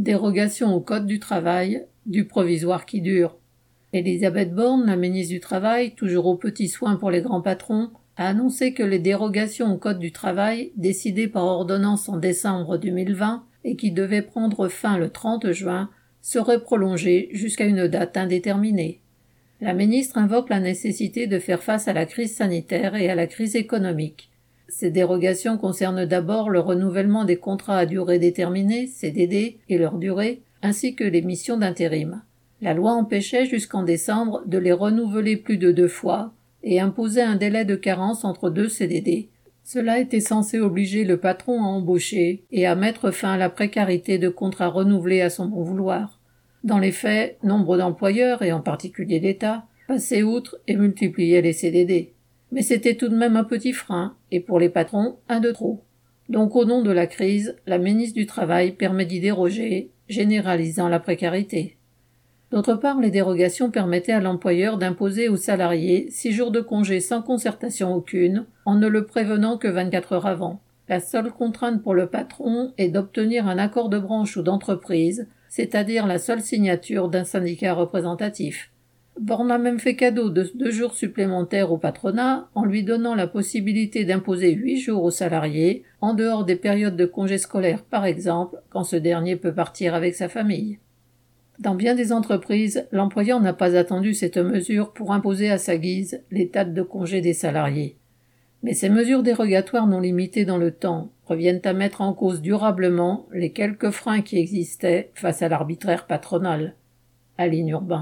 Dérogation au Code du travail, du provisoire qui dure. Elisabeth Borne, la ministre du Travail, toujours aux petits soins pour les grands patrons, a annoncé que les dérogations au Code du travail, décidées par ordonnance en décembre 2020 et qui devaient prendre fin le 30 juin, seraient prolongées jusqu'à une date indéterminée. La ministre invoque la nécessité de faire face à la crise sanitaire et à la crise économique. Ces dérogations concernent d'abord le renouvellement des contrats à durée déterminée, CDD, et leur durée, ainsi que les missions d'intérim. La loi empêchait jusqu'en décembre de les renouveler plus de deux fois et imposait un délai de carence entre deux CDD. Cela était censé obliger le patron à embaucher et à mettre fin à la précarité de contrats renouvelés à son bon vouloir. Dans les faits, nombre d'employeurs, et en particulier l'État, passaient outre et multipliaient les CDD. Mais c'était tout de même un petit frein, et pour les patrons, un de trop. Donc au nom de la crise, la ministre du Travail permet d'y déroger, généralisant la précarité. D'autre part, les dérogations permettaient à l'employeur d'imposer aux salariés six jours de congé sans concertation aucune, en ne le prévenant que 24 heures avant. La seule contrainte pour le patron est d'obtenir un accord de branche ou d'entreprise c'est-à-dire la seule signature d'un syndicat représentatif. Borne a même fait cadeau de deux jours supplémentaires au patronat en lui donnant la possibilité d'imposer huit jours aux salariés, en dehors des périodes de congés scolaires par exemple, quand ce dernier peut partir avec sa famille. Dans bien des entreprises, l'employeur n'a pas attendu cette mesure pour imposer à sa guise les dates de congés des salariés. Mais ces mesures dérogatoires non limitées dans le temps reviennent à mettre en cause durablement les quelques freins qui existaient face à l'arbitraire patronal. Urbain.